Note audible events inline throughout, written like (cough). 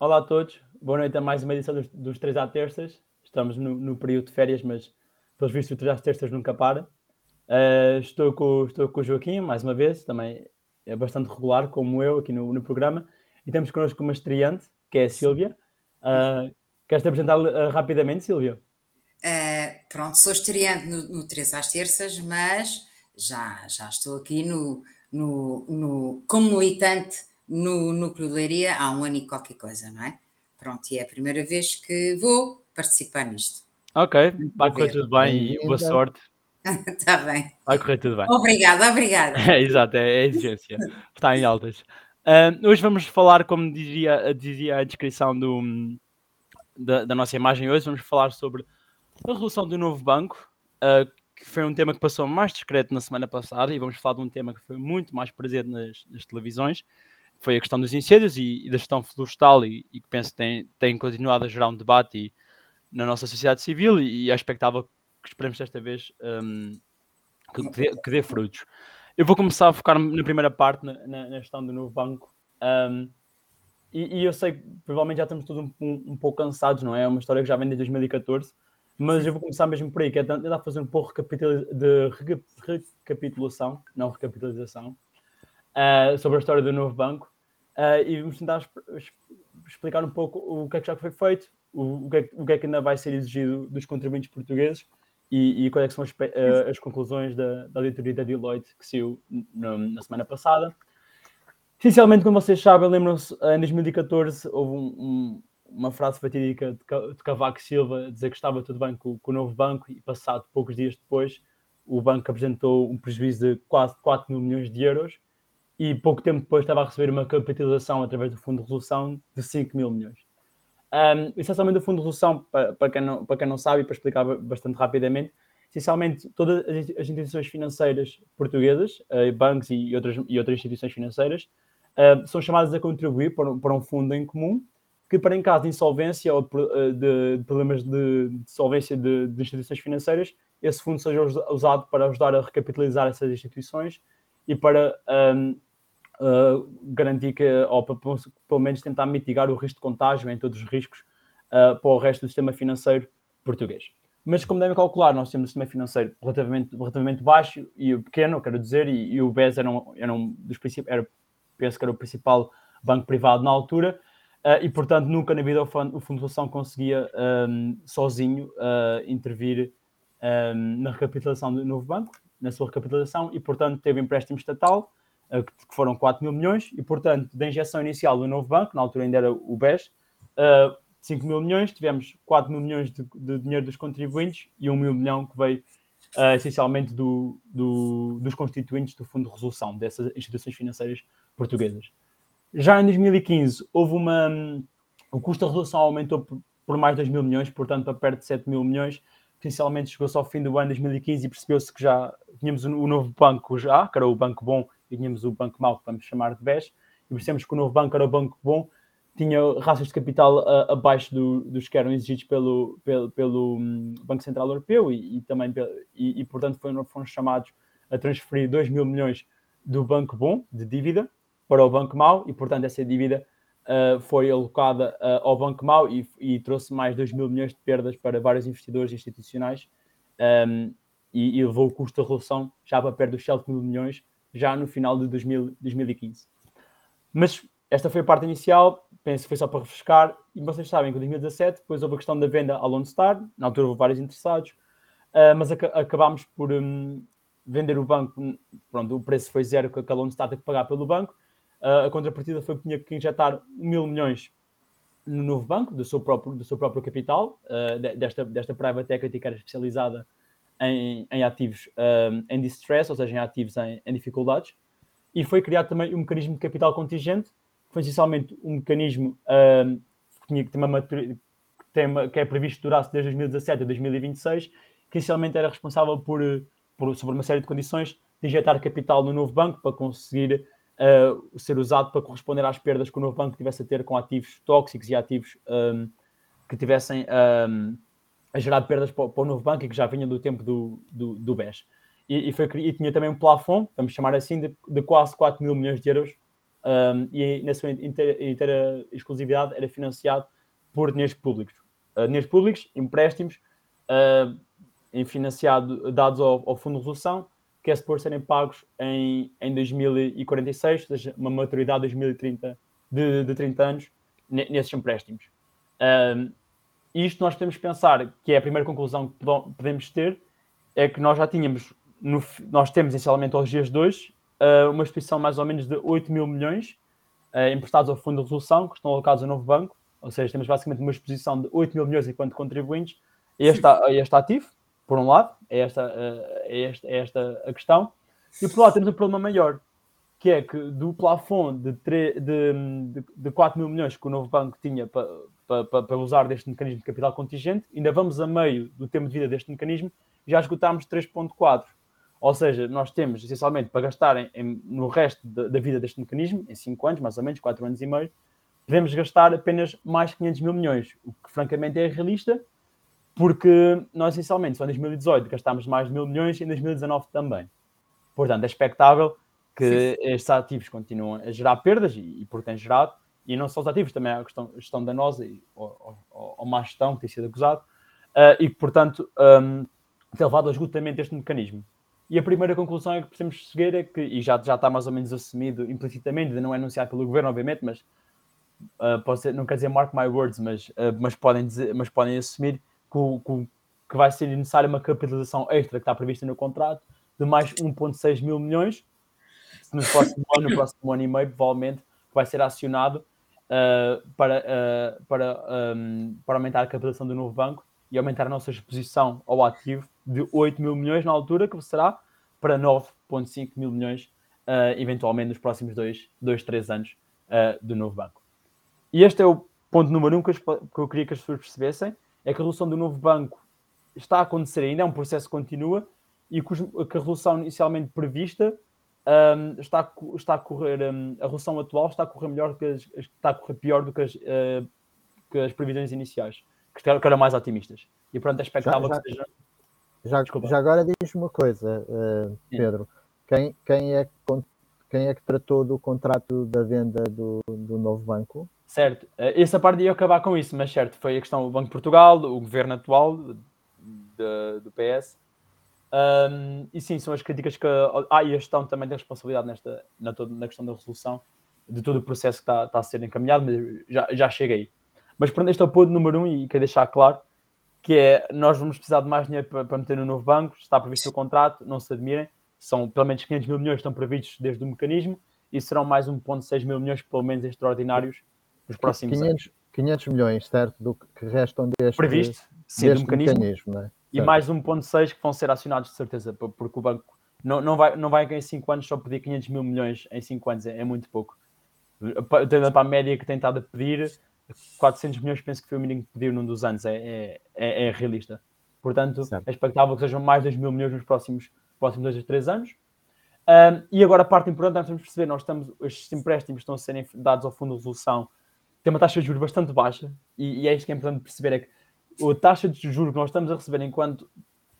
Olá a todos, boa noite a mais uma edição dos, dos 3 à terças. Estamos no, no, período de férias, mas pelos vistos o 3 às terças nunca para. Uh, estou, com, estou com o Joaquim, mais uma vez, também é bastante regular, como eu, aqui no, no programa. E temos connosco uma estreante, que é a Sílvia. Uh, Queres-te apresentar uh, rapidamente, Sílvia? Pronto, sou estreante no, no 3 às terças, mas já, já estou aqui no, no, no, como militante no Núcleo de Leiria há um ano e qualquer coisa, não é? Pronto, e é a primeira vez que vou participar nisto. Ok, vai correr tudo bem e boa sorte. Está (laughs) bem. Vai correr tudo bem. Obrigada, obrigada. (laughs) É, exato, é, é exigência. Está em altas. Uh, hoje vamos falar, como dizia, dizia a descrição do, da, da, nossa imagem hoje, vamos falar sobre a resolução do novo banco, uh, que foi um tema que passou mais discreto na semana passada, e vamos falar de um tema que foi muito mais presente nas, nas televisões, foi a questão dos incêndios e, e da gestão florestal, e, e, que penso que tem, tem continuado a gerar um debate e, na nossa sociedade civil, e, e é expectável que esperemos desta vez um, que, que, dê, que, dê, frutos. Eu vou começar a focar na primeira parte, na, na, gestão do novo banco. Um, e, e, eu sei que provavelmente já estamos todos um, um, um, pouco cansados, não é? É uma história que já vem desde 2014, mas eu vou começar mesmo por aí, que é tentar fazer um pouco de recapitulação, não recapitalização, uh, sobre a história do novo banco uh, e vamos tentar explicar um pouco o que é que já foi feito, o, o, que, é, o que, é, que ainda vai ser exigido dos contribuintes portugueses e, e quais é são as, uh, as, conclusões da, da auditoria da Deloitte que saiu na, na semana passada. Essencialmente, como vocês sabem, lembram-se, em 2014 houve um, um, uma frase fatídica de, de Cavaco Silva dizer que estava tudo bem com, com, o novo banco e passado poucos dias depois o banco apresentou um prejuízo de quase 4 mil milhões de euros e pouco tempo depois estava a receber uma capitalização através do Fundo de Resolução de 5 mil milhões. Um, essencialmente, o Fundo de Resolução, para, para, quem não, para quem não sabe, para explicar bastante rapidamente, essencialmente todas as, instituições financeiras portuguesas, uh, bancos e outras, e outras instituições financeiras, uh, são chamadas a contribuir para, para, um fundo em comum, que para em caso de insolvência ou de, de, de problemas de, de solvência de, de, instituições financeiras, esse fundo seja usado para ajudar a recapitalizar essas instituições e para um, uh, garantir que, ou para, pelo menos tentar mitigar o risco de contágio em todos os riscos uh, para o resto do sistema financeiro português. Mas, como devem calcular, nós temos um sistema financeiro relativamente, relativamente baixo e pequeno, quero dizer, e, e o BES era um, era um dos principais, era, penso que era o principal banco privado na altura, uh, e portanto nunca na vida o Fundo, o fundo de Solução conseguia um, sozinho uh, intervir um, na recapitalização do novo banco, na sua recapitalização, e portanto teve empréstimo estatal, que foram 4 mil milhões, e portanto, da injeção inicial do novo banco, na altura ainda era o BES, 5 eh, mil milhões, tivemos 4 mil milhões de, de dinheiro dos contribuintes e 1 mil milhão que veio uh, essencialmente do, do, dos constituintes do Fundo de Resolução dessas instituições financeiras portuguesas. Já em 2015 houve uma. Um, o custo da resolução aumentou por, mais de 2 mil milhões, portanto, para perto de 7 mil milhões. Essencialmente chegou-se ao fim do ano de 2015 e percebeu-se que já tínhamos o novo banco já, que era o Banco Bom tínhamos o banco mau, que vamos chamar de BES, e percebemos que o novo banco era o banco bom, tinha raças de capital uh, abaixo do, dos que eram exigidos pelo, pelo, pelo um, Banco Central Europeu e, e também, e, e, portanto foram, foram chamados a transferir 2 mil milhões do banco bom, de dívida, para o banco mau e portanto essa dívida uh, foi alocada uh, ao banco mau e, e, trouxe mais 2 mil milhões de perdas para vários investidores institucionais um, e, levou o custo da resolução já para perto dos 7 mil milhões já no final de 2000, 2015. Mas esta foi a parte inicial, penso que foi só para refrescar, e vocês sabem que em 2017 depois houve a questão da venda à Lone Star, na altura houve vários interessados, uh, mas ac acabámos por um, vender o banco, pronto, o preço foi zero que a Lone Star teve que pagar pelo banco, uh, a contrapartida foi que tinha que injetar mil milhões no novo banco, do seu próprio, do seu próprio capital, uh, desta, desta private equity que era especializada em, em ativos um, em distress, ou seja, em ativos em, em, dificuldades, e foi criado também um mecanismo de capital contingente, que foi essencialmente um mecanismo um, que, tinha, que, tem uma, tem uma, que é previsto durar desde 2017 a 2026, que essencialmente era responsável por, por, sobre uma série de condições, de injetar capital no novo banco para conseguir uh, ser usado para corresponder às perdas que o novo banco tivesse a ter com ativos tóxicos e ativos um, que tivessem a gerar perdas para, para, o novo banco e que já vinha do tempo do, do, do BES. E, e, foi, e tinha também um plafond, vamos chamar assim, de, de quase 4 mil milhões de euros um, e na sua inteira, inteira, exclusividade era financiado por dinheiros públicos. Uh, dinheiros públicos, empréstimos, uh, em financiado, dados ao, ao, Fundo de Resolução, que é suposto serem pagos em, em 2046, ou seja, uma maturidade de 2030 de, de 30 anos nesses empréstimos. Um, isto nós podemos pensar que é a primeira conclusão que podemos ter, é que nós já tínhamos, no, nós temos essencialmente aos dias de hoje, uh, uma instituição mais ou menos de 8 mil milhões uh, emprestados ao Fundo de Resolução, que estão alocados ao novo banco, ou seja, temos basicamente uma exposição de 8 mil milhões enquanto contribuintes, este, este ativo, por um lado, é esta, uh, é, esta, é esta a questão, e por outro lado temos um problema maior, que é que do plafond de, de, de, de 4 mil milhões que o novo banco tinha para, para, para usar deste mecanismo de capital contingente, ainda vamos a meio do tempo de vida deste mecanismo, já esgotámos 3.4. Ou seja, nós temos essencialmente para gastar em, no resto da, da, vida deste mecanismo, em 5 anos, mais ou menos, 4 anos e meio, devemos gastar apenas mais 500 mil milhões, o que francamente é realista, porque nós essencialmente só em 2018 gastámos mais de mil milhões e em 2019 também. Portanto, é expectável que Sim. estes ativos continuam a gerar perdas e, e por têm gerado, e não só os ativos, também a questão, gestão danosa e, ou, ou, ou má gestão que tem sido acusado, uh, e que, portanto, um, tem levado ao esgotamento deste mecanismo. E a primeira conclusão é que precisamos seguir é que, e já, já está mais ou menos assumido implicitamente, ainda não é anunciado pelo governo, obviamente, mas uh, pode ser, não quer dizer mark my words, mas, uh, mas, podem, dizer, mas podem assumir que, que, que vai ser necessária uma capitalização extra que está prevista no contrato de mais 1,6 mil milhões. No próximo ano, no próximo ano e meio, provavelmente vai ser acionado uh, para, uh, para, um, para aumentar a capitalização do novo banco e aumentar a nossa exposição ao ativo de 8 mil milhões na altura, que será para 9,5 mil milhões, uh, eventualmente nos próximos 2, 2 3 anos do novo banco. E este é o ponto número um que eu, que eu queria que as pessoas percebessem, é que a resolução do novo banco está a acontecer ainda, é um processo que continua, e que a resolução inicialmente prevista um, está, está a correr, um, a resolução atual está a correr melhor que as, está a correr pior do que as, uh, que as previsões iniciais, que eram mais otimistas. E pronto, é expectável já, já, que seja. Já, já agora diz uma coisa, uh, Pedro. Quem, quem, é, quem é que tratou do contrato da venda do, do novo banco? Certo, uh, essa parte ia acabar com isso, mas certo, foi a questão do Banco de Portugal, o governo atual de, do PS, um, e sim, são as críticas que. Ah, e a gestão também tem responsabilidade nesta, na, na questão da resolução de todo o processo que está, está a ser encaminhado, mas já, já chega aí. Mas pronto, este é o ponto número um e quero deixar claro que é nós vamos precisar de mais dinheiro para, para meter no novo banco, está previsto o contrato, não se admirem, são pelo menos 500 mil milhões que estão previstos desde o mecanismo e serão mais 1,6 mil milhões, pelo menos extraordinários, nos próximos 500, anos. 500 milhões, certo? Do que restam deste, previsto, sim, deste do mecanismo. mecanismo é? E mais 1.6 que vão ser acionados de certeza, porque o banco não, não, vai, não vai em 5 anos só pedir 500 mil milhões em 5 anos, é, é, muito pouco. Tendo para a média que tem estado a pedir, 400 milhões penso que foi o mínimo que pediu num dos anos, é, é, é, é realista. Portanto, certo. é expectável que sejam mais de 2 mil milhões nos próximos, próximos 2 a 3 anos. Um, e agora a parte importante, nós temos que perceber, nós estamos, estes empréstimos estão a serem dados ao Fundo de Resolução, tem uma taxa de juros bastante baixa, e, e é isto que é importante perceber, é que a taxa de juros que nós estamos a receber enquanto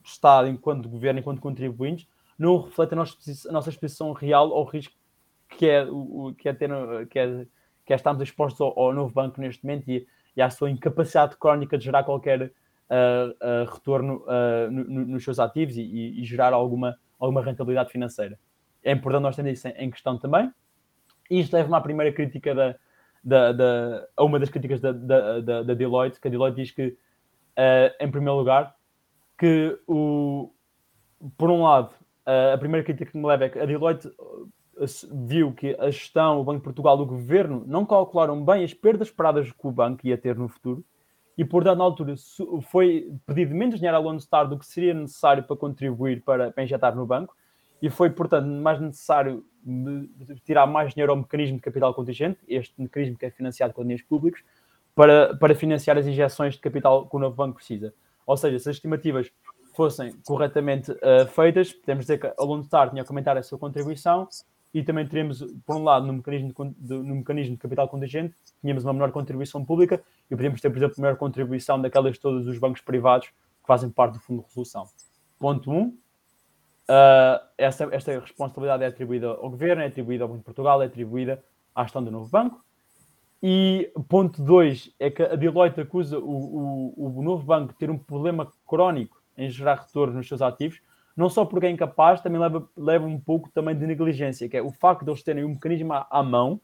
Estado, enquanto governo, enquanto contribuintes, não reflete a nossa, a nossa exposição real ao risco que é, o, que é, ter, que é, que é estarmos expostos ao, ao, novo banco neste momento e, e à sua incapacidade crónica de gerar qualquer uh, uh, retorno uh, no, no, nos seus ativos e, e, gerar alguma, alguma rentabilidade financeira. É importante nós termos isso em, em questão também. E isto leva-me à primeira crítica da, da, da, a uma das críticas da, da, da, da Deloitte, que a Deloitte diz que uh, em primeiro lugar, que o, por um lado, uh, a primeira crítica que me leva é que a Deloitte eh, viu que a gestão, o Banco de Portugal, o governo, não calcularam bem as perdas esperadas que o banco ia ter no futuro e, portanto, na altura foi pedido menos dinheiro ao Lone Star do que seria necessário para contribuir para, para injetar no banco e foi, portanto, mais necessário tirar mais dinheiro ao mecanismo de capital contingente, este mecanismo que é financiado com dinheiros públicos, para, para financiar as injeções de capital que o novo banco precisa. Ou seja, se as estimativas fossem corretamente uh, feitas, podemos dizer que a Lone Star tinha que aumentar a sua contribuição e também teremos, por um lado, no mecanismo de, no mecanismo de capital contingente, tínhamos uma menor contribuição pública e podíamos ter, por exemplo, a maior contribuição daquelas todos os bancos privados que fazem parte do Fundo de Resolução. Ponto 1. Um, uh, esta, esta responsabilidade é atribuída ao Governo, é atribuída ao Banco de Portugal, é atribuída à gestão do novo banco. E ponto 2 é que a Deloitte acusa o, o, o novo banco de ter um problema crónico em gerar retorno nos seus ativos, não só porque é incapaz, também leva, leva um pouco também de negligência, que é o facto de eles terem um mecanismo à, à mão,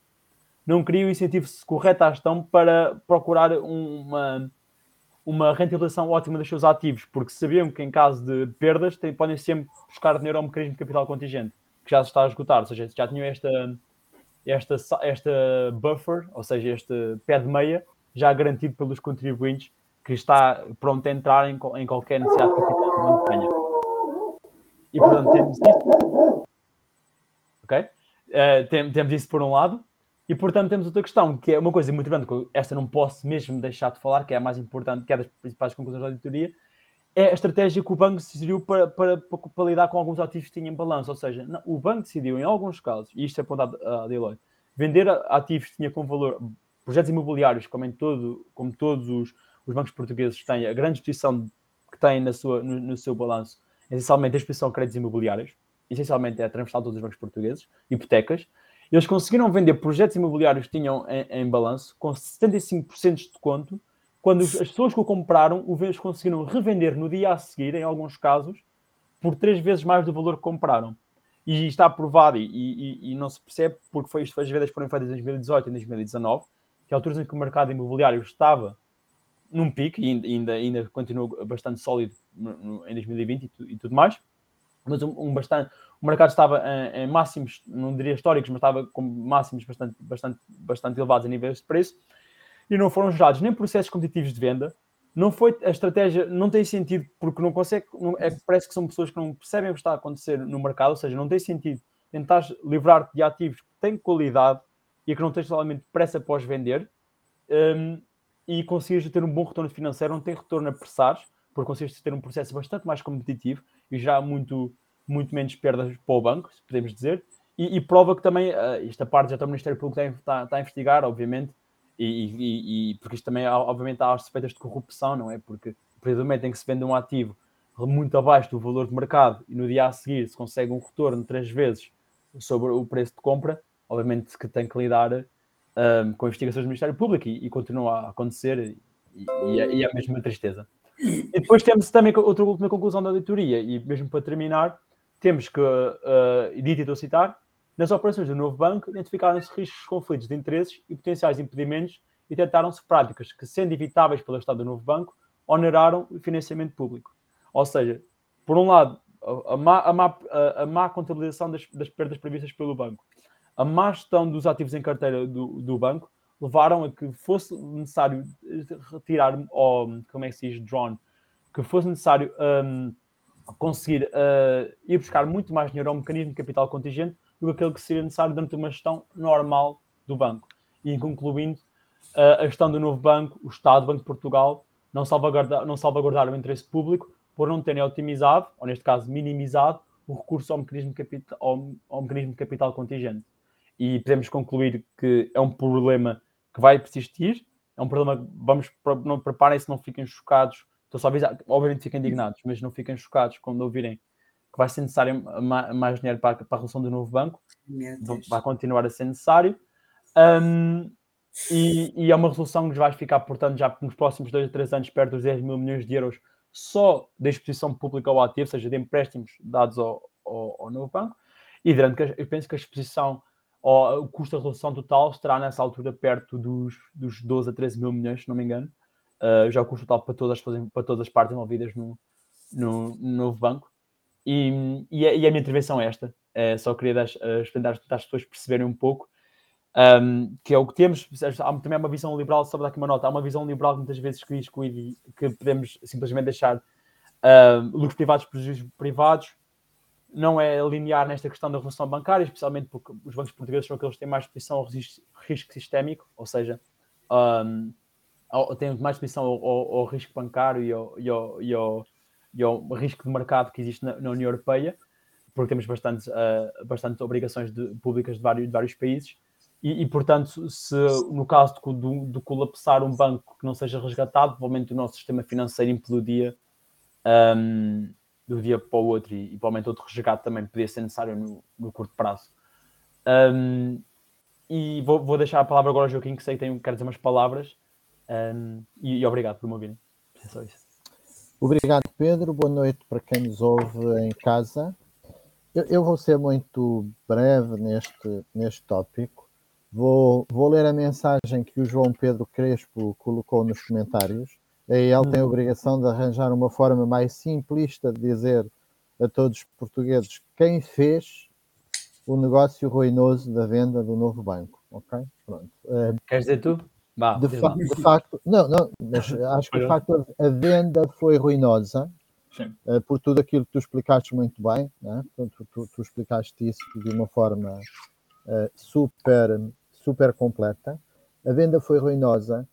não cria o incentivo correto à gestão para procurar uma, uma rentabilização ótima dos seus ativos, porque sabiam que em caso de perdas tem, podem sempre buscar dinheiro ao mecanismo de capital contingente, que já se está a esgotar, ou seja, já tinham esta, esta, esta buffer, ou seja, este pé de meia, já garantido pelos contribuintes, que está pronto a entrar em, em qualquer necessidade de capital que não tenha. E portanto temos isso. Ok? Uh, tem, temos isso por um lado. E portanto temos outra questão, que é uma coisa muito grande, que esta não posso mesmo deixar de falar, que é a mais importante, que é das principais conclusões da auditoria, é a estratégia que o banco decidiu para, para, para, lidar com alguns ativos que tinham balanço. Ou seja, o banco decidiu, em alguns casos, e isto é apontado a Deloitte, vender ativos que tinham com valor, projetos imobiliários, como, em todo, como todos os, os bancos portugueses têm, a grande exposição que têm na sua, no, no seu balanço, essencialmente a exposição a créditos imobiliários, essencialmente é transversal todos os bancos portugueses, hipotecas, eles conseguiram vender projetos imobiliários que tinham em, em balanço com 75% de desconto, quando as pessoas que o compraram, o conseguiram revender no dia a seguir, em alguns casos, por três vezes mais do valor que compraram. E está aprovado, e, e, e não se percebe, porque foi, isto as vendas foram feitas em 2018 e 2019, que é alturas em que o mercado imobiliário estava num pico e ainda, ainda continua bastante sólido em 2020 e, e, tudo mais, mas um, um bastante, o mercado estava em, em, máximos, não diria históricos, mas estava com máximos bastante, bastante, bastante elevados a níveis de preço e não foram gerados nem processos competitivos de venda. Não foi a estratégia, não tem sentido porque não consegue, não, é, parece que são pessoas que não percebem o que está a acontecer no mercado, ou seja, não tem sentido tentar livrar-te de ativos que têm qualidade e que não tens somente pressa após vender um, e conseguires ter um bom retorno financeiro, não tem retorno a pressares, porque consegues ter um processo bastante mais competitivo e já muito muito menos perdas para o banco, podemos dizer, e, e prova que também, uh, esta parte já está o Ministério Público está, está a investigar, obviamente, e, e, e, porque isto também, obviamente, há as suspeitas de corrupção, não é? Porque a partir do momento em que se vende um ativo muito abaixo do valor de mercado e no dia a seguir se consegue um retorno três vezes sobre o preço de compra, obviamente que tem que lidar um, com investigações do Ministério Público e, e continua a acontecer e, e, é, e é mesmo uma tristeza. E depois temos também outra última conclusão da auditoria, e mesmo para terminar, temos que, uh, dito e citar, nas operações do novo banco, identificaram-se riscos, conflitos de interesses e potenciais impedimentos e tentaram-se práticas que, sendo evitáveis pelo Estado do novo banco, oneraram o financiamento público. Ou seja, por um lado, a má, a má, a má contabilização das, das, perdas previstas pelo banco, a má gestão dos ativos em carteira do, do banco, levaram a que fosse necessário retirar, ou como é que se diz, drone, que fosse necessário um, conseguir uh, ir buscar muito mais dinheiro ao mecanismo de capital contingente do que aquele que seria necessário de uma gestão normal do banco. E concluindo, uh, a gestão do novo banco, o Estado, o Banco de Portugal, não, salvaguarda, não salvaguardaram o interesse público por não terem otimizado, ou neste caso minimizado, o recurso ao mecanismo capital, ao, ao mecanismo de capital contingente. E podemos concluir que é um problema que vai persistir, é um problema, vamos, não preparem-se, não fiquem chocados Estou só a avisar, obviamente fiquem indignados, mas não fiquem chocados quando ouvirem que vai ser necessário mais dinheiro para, a relação do novo banco. Vai continuar a ser necessário. Um, e, e, é uma resolução que vai ficar, portanto, já nos próximos dois a três anos, perto dos 10 mil milhões de euros só da exposição pública ao ativo, ou seja, de empréstimos dados ao, ao, ao novo banco. E durante que eu penso que a exposição, ou o custo da resolução total estará nessa altura perto dos, dos 12 a 13 mil milhões, se não me engano uh, já o custo total para todas, para todas as partes envolvidas no, no, no novo banco. E, e, a, e, a, minha intervenção é esta. É, só queria dar, explicar para as pessoas perceberem um pouco um, que é o que temos. Há também uma visão liberal, só para dar aqui uma nota. Há uma visão liberal muitas vezes que diz que, que podemos simplesmente deixar uh, lucros privados, prejuízos privados. Não é linear nesta questão da relação bancária, especialmente porque os bancos portugueses são aqueles que têm mais exposição ao risco, sistémico, ou seja, um, tem mais exposição ao, ao, ao, risco bancário e ao, e, ao, e, ao, e ao, risco de mercado que existe na, na União Europeia, porque temos bastantes, uh, bastantes obrigações de, públicas de vários, de vários países. E, e, portanto, se no caso de, de, colapsar um banco que não seja resgatado, provavelmente o nosso sistema financeiro implodia um, do dia para o outro e, e provavelmente outro resgate também poderia ser necessário no, no curto prazo. Um, e vou, vou, deixar a palavra agora ao Joaquim, que sei que tem, quer dizer umas palavras. Um, e, e, obrigado por me ouvirem. É só isso. Obrigado, Pedro. Boa noite para quem nos ouve em casa. Eu, eu vou ser muito breve neste, neste tópico. Vou, vou ler a mensagem que o João Pedro Crespo colocou nos comentários. Aí ele tem a obrigação de arranjar uma forma mais simplista de dizer a todos os portugueses quem fez o negócio ruinoso da venda do novo banco. Ok? Pronto. Queres dizer tu? Bah, de, fa de, facto, não, não, mas (laughs) acho que de facto a venda foi ruinosa uh, por tudo aquilo que tu explicaste muito bem, né? Portanto, tu, tu, explicaste isso de uma forma uh, super, super completa. A venda foi ruinosa.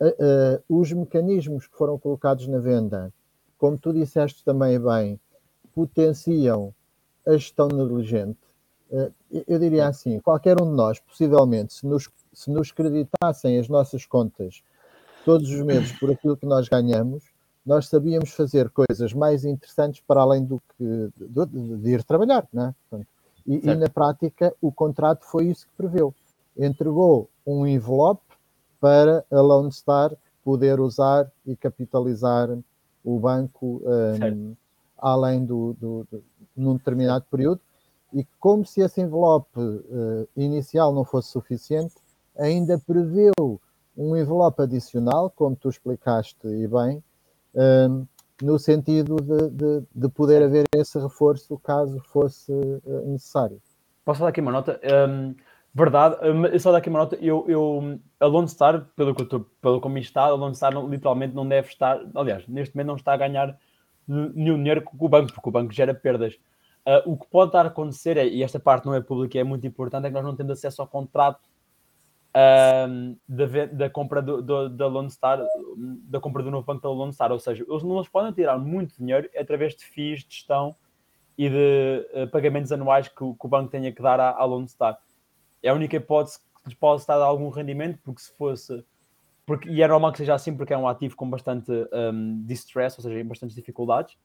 Uh, os mecanismos que foram colocados na venda, como tu disseste também bem, potenciam a gestão negligente. eu diria assim: qualquer um de nós, possivelmente, se nos se nos creditassem as nossas contas todos os meses por aquilo que nós ganhamos, nós sabíamos fazer coisas mais interessantes para além do que de, de, ir trabalhar, né? Portanto, e, e, na prática o contrato foi isso que preveu. Entregou um envelope para a Lone Star poder usar e capitalizar o banco um, além do, do, do, num determinado período e como se esse envelope uh, inicial não fosse suficiente, ainda preveu um envelope adicional, como tu explicaste e bem, um, no sentido de, de, de, poder haver esse reforço caso fosse uh, necessário. Posso dar aqui uma nota? Um, verdade, um, só dar aqui uma nota. Eu, eu, a Lone Star, pelo que, eu, pelo como está, a Lone Star literalmente não deve estar, aliás, neste momento não está a ganhar nenhum dinheiro com o banco, porque o banco gera perdas. Uh, o que pode estar a acontecer, é, e esta parte não é pública é muito importante, é que nós não temos acesso ao contrato um, da, da, compra do, do, da Lone Star, da compra do novo banco da Lone Star. Ou seja, eles não podem tirar muito dinheiro através de FIIs de gestão e de uh, pagamentos anuais que, que, o banco tenha que dar à, à Lone Star. É a única hipótese que lhes pode estar a dar algum rendimento, porque se fosse. Porque, e é normal que seja assim, porque é um ativo com bastante um, distress, ou seja, bastantes dificuldades.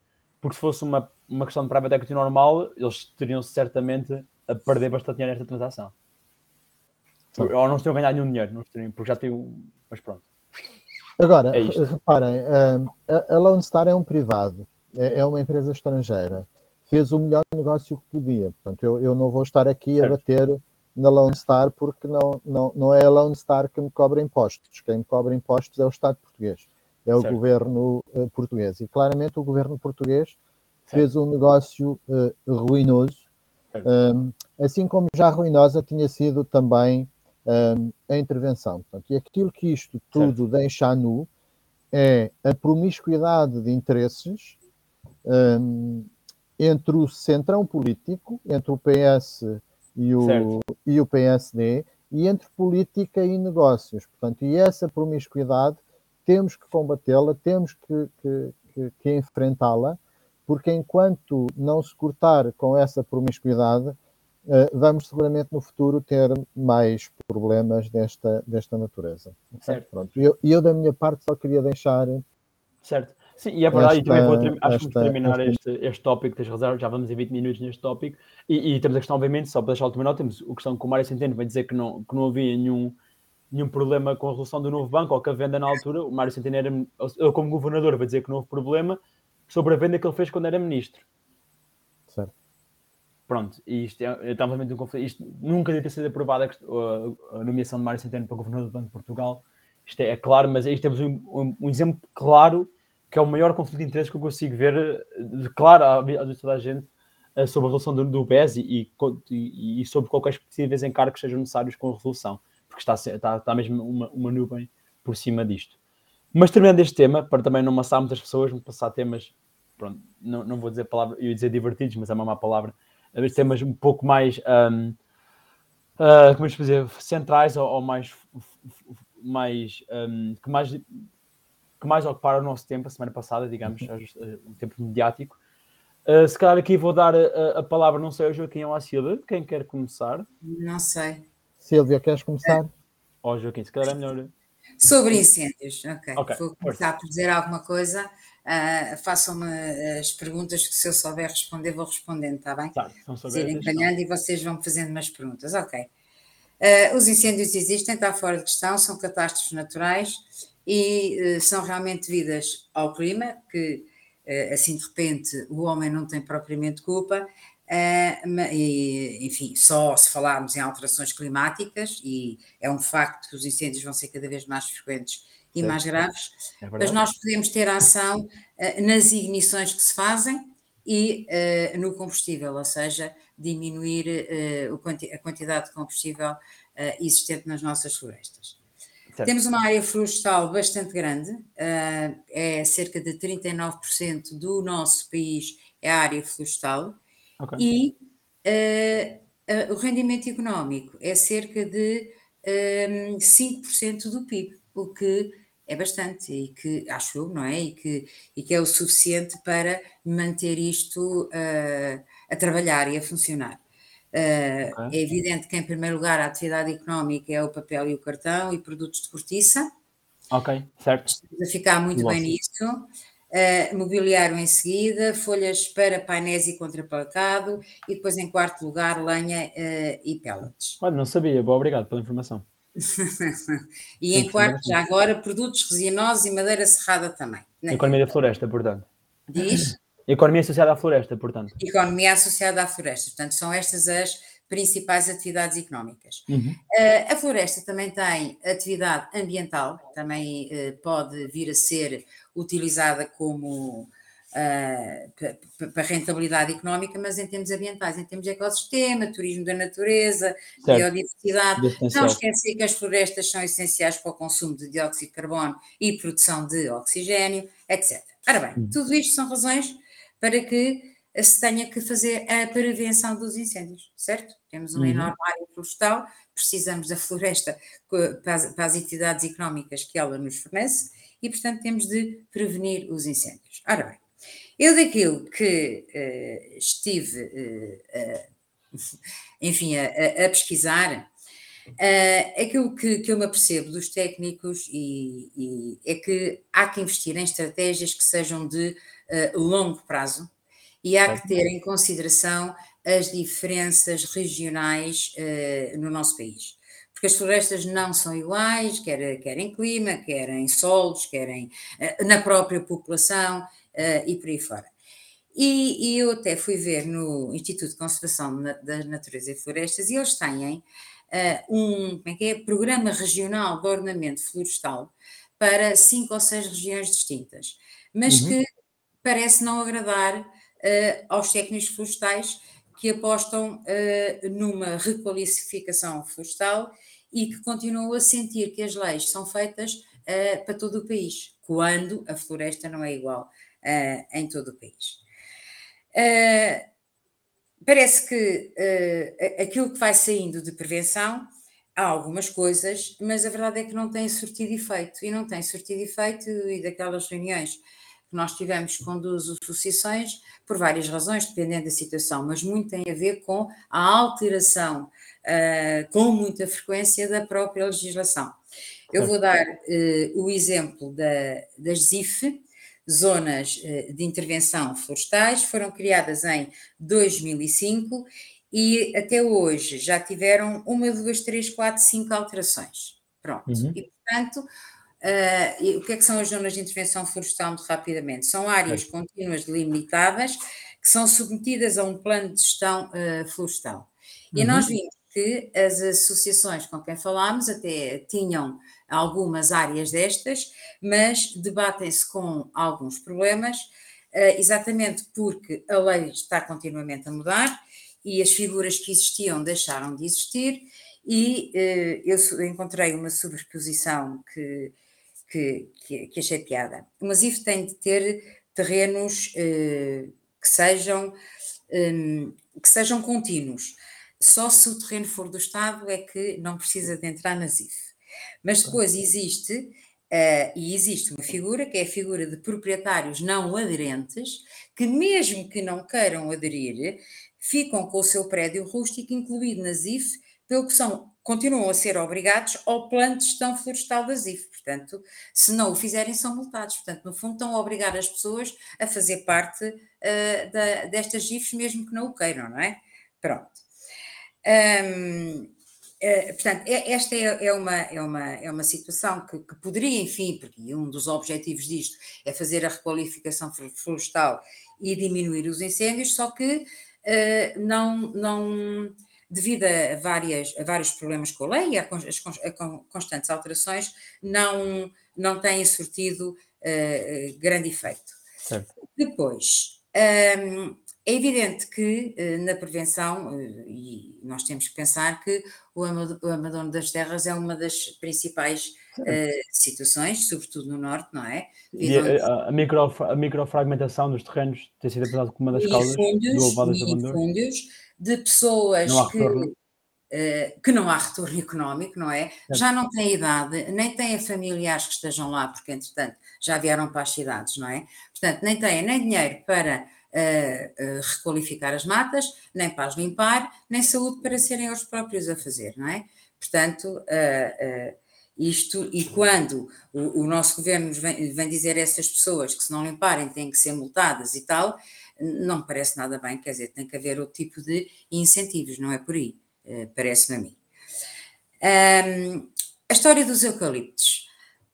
Porque se fosse uma, uma questão de private equity normal, eles teriam certamente a perder bastante dinheiro nesta transação. Ou não estão a ganhar nenhum dinheiro, não estão, porque já tem um. Mas pronto. Agora, é reparem, a Lone Star é um privado, é, é uma empresa estrangeira. Fez o melhor negócio que podia. Portanto, eu, eu não vou estar aqui certo. a bater na Lone Star porque não, não, não é a Lone Star que me cobra impostos. Quem me cobra impostos é o Estado português, é o certo. governo uh, português. E claramente o governo português certo. fez um negócio uh, ruinoso, um, assim como já ruinosa tinha sido também a intervenção. Portanto, e aquilo que isto tudo certo. deixa nu é a promiscuidade de interesses um, entre o centrão político, entre o PS e o, e o PSD, e entre política e negócios. Portanto, e essa promiscuidade temos que combatê-la, temos que, que, que, que enfrentá-la, porque enquanto não se cortar com essa promiscuidade, vamos seguramente no futuro ter mais problemas desta, desta natureza. Certo. Pronto. E eu, eu, da minha parte, só queria deixar. Certo. Sim, e é verdade, esta, e também vou acho que vamos terminar esta... este, este tópico, tens razão, já vamos em 20 minutos neste tópico, e, e temos a questão, obviamente, só para deixar última nota, temos a questão que o Mário Centeno vai dizer que não, que não havia nenhum, nenhum problema com a resolução do novo banco ou com a venda na altura, o Mário Centeno era, ele como governador vai dizer que não houve problema sobre a venda que ele fez quando era ministro. Pronto, e isto é, estamos um conflito. Isto nunca deve ter sido aprovada a, a, nomeação de Mário Centeno para governador do Banco de Portugal. Isto é, é claro, mas aí temos um, um, um, exemplo claro que é o maior conflito de interesses que eu consigo ver, de claro, a, a toda a gente, eh, sobre a resolução do, do BES e, e, e, sobre qualquer possíveis encargos que sejam necessários com a resolução, porque está, está, está mesmo uma, uma nuvem por cima disto. Mas terminando este tema, para também não amassar muitas pessoas, vamos passar temas, pronto, não, não vou dizer palavra, eu ia dizer divertidos, mas é uma má palavra, temas um pouco mais, um, uh, ah, como é dizer, centrais ou, ou mais, mais, um, que mais que mais ocuparam o nosso tempo a semana passada, digamos, uhum. um tempo mediático. Uh, se calhar aqui vou dar a, a, palavra, não sei, ao Joaquim ou à Silvia, quem quer começar? Não sei. Silvia, queres começar? Ó, oh, Joaquim, se calhar é melhor. Sobre incêndios, ok. okay. Vou começar por dizer alguma coisa. Uh, Façam-me as perguntas que se eu souber responder, vou respondendo, está bem? Tá, irem ganhando e vocês vão fazendo umas perguntas, ok. Uh, os incêndios existem, está fora de questão, são catástrofes naturais e uh, são realmente devidas ao clima, que assim de repente o homem não tem propriamente culpa, e, enfim, só se falarmos em alterações climáticas, e é um facto que os incêndios vão ser cada vez mais frequentes e mais graves, é mas nós podemos ter ação nas ignições que se fazem e no combustível, ou seja, diminuir uh, a quantidade de combustível uh, existente nas nossas florestas. Certo. Temos uma área florestal bastante grande, uh, é cerca de 39% do nosso país é área florestal, okay. e o rendimento económico é cerca de 5% do PIB, o que é bastante e que acho eu, não é? E que, e que é o suficiente para manter isto uh, a trabalhar e a funcionar. Uh, okay. É evidente que, em primeiro lugar, a atividade económica é o papel e o cartão e produtos de cortiça. Ok, certo. Estamos a ficar muito bem nisso. Uh, mobiliário em seguida, folhas para painéis e contraplacado e depois, em quarto lugar, lenha e pellets. Olha, não sabia. Boa, obrigado pela informação. E em quarto, já agora, produtos resinosos e madeira serrada também. Né? Economia da floresta, portanto. Diz? Economia associada à floresta, portanto. Economia associada à floresta. Portanto, são estas as principais atividades económicas. Uhum. Uh, a floresta também tem atividade ambiental, também uh, pode vir a ser utilizada como uh, para rentabilidade económica, mas em termos ambientais, em termos de ecossistema, turismo da natureza, certo. biodiversidade. Não esquecer que as florestas são essenciais para o consumo de dióxido de carbono e produção de oxigênio, etc. Ora bem, uhum. tudo isto são razões para que se tenha que fazer a prevenção dos incêndios, certo? Temos uma uhum. enorme área florestal, precisamos da floresta para as, para as entidades económicas que ela nos fornece e, portanto, temos de prevenir os incêndios. Ora bem, eu daquilo que uh, estive, uh, uh, enfim, a, a pesquisar, aquilo que, que eu me apercebo dos técnicos e, e é que há que investir em estratégias que sejam de longo prazo e há que ter em consideração as diferenças regionais no nosso país porque as florestas não são iguais, quer, quer em clima, quer em solos, quer em, na própria população, uh, e por aí fora. E, e, eu até fui ver no Instituto de Conservação da Natureza e Florestas e eles têm uh, um como é que é, programa regional de ornamento florestal para cinco ou seis regiões distintas, mas uhum. que parece não agradar uh, aos técnicos florestais que apostam uh, numa requalificação florestal e que continuam a sentir que as leis são feitas uh, para todo o país, quando a floresta não é igual uh, em todo o país. Uh, parece que aquilo que vai saindo de prevenção, há algumas coisas, mas a verdade é que não tem surtido efeito, e não tem surtido efeito, e daquelas reuniões que nós tivemos com duas associações, por várias razões, dependendo da situação, mas muito tem a ver com a alteração uh, com muita frequência da própria legislação. Eu vou dar uh, o exemplo da, das ZIF, zonas eh, de intervenção florestais, foram criadas em 2005 e até hoje já tiveram uma, duas, três, quatro, cinco alterações. Pronto. Uhum. E, portanto, uh, o que é que são as zonas de intervenção florestal, muito rapidamente? São áreas contínuas delimitadas que são submetidas a um plano de gestão uh, florestal. Uhum. E nós vimos que as associações com quem falámos até tinham algumas áreas destas, mas debatem-se com alguns problemas, eh, exatamente porque a lei está continuamente a mudar e as figuras que existiam deixaram de existir, e eh, eu encontrei uma sobreposição que, que, que achei piada. O Masif tem de ter terrenos eh, que sejam, hum, que sejam contínuos. Só se o terreno for do Estado é que não precisa de entrar na ZIF. Mas depois existe, uh, e existe uma figura, que é a figura de proprietários não aderentes, que mesmo que não queiram aderir, ficam com o seu prédio rústico incluído na ZIF, pelo que são, continuam a ser obrigados ao plano de gestão florestal da ZIF. Portanto, se não o fizerem, são multados. Portanto, no fundo, estão a obrigar as pessoas a fazer parte uh, da, destas ZIFs, mesmo que não o queiram, não é? Pronto. Um, Uh, portanto, é, esta é, é, uma, é, uma, é uma situação que, que, poderia, enfim, porque um dos objetivos disto é fazer a requalificação florestal e diminuir os incêndios, só que uh, não, não, devido a, várias, a vários problemas com a lei e a, a, a constantes alterações, não, não têm surtido uh, grande efeito. Certo. Depois, um, é evidente que eh, na prevenção, eh, e nós temos que pensar que o abandono das terras é uma das principais uh, situações, sobretudo no norte, não é? E a, a, micro, a microfragmentação dos terrenos tem sido apontada como uma das causas fundos, do elevado abandono. de pessoas que, uh, que não há retorno económico, não é? Já não têm idade, nem têm familiares que estejam lá, porque entretanto já vieram para as cidades, não é? Portanto, nem têm nem dinheiro para uh, requalificar as matas, nem para as limpar, nem saúde para serem eles próprios a fazer, não é? Portanto, isto, e quando o, o nosso governo vem, vem, dizer a essas pessoas que se não limparem têm que ser multadas e tal, não me parece nada bem, quer dizer, tem que haver outro tipo de incentivos, não é por aí, parece-me a mim. Um, a história dos eucaliptos.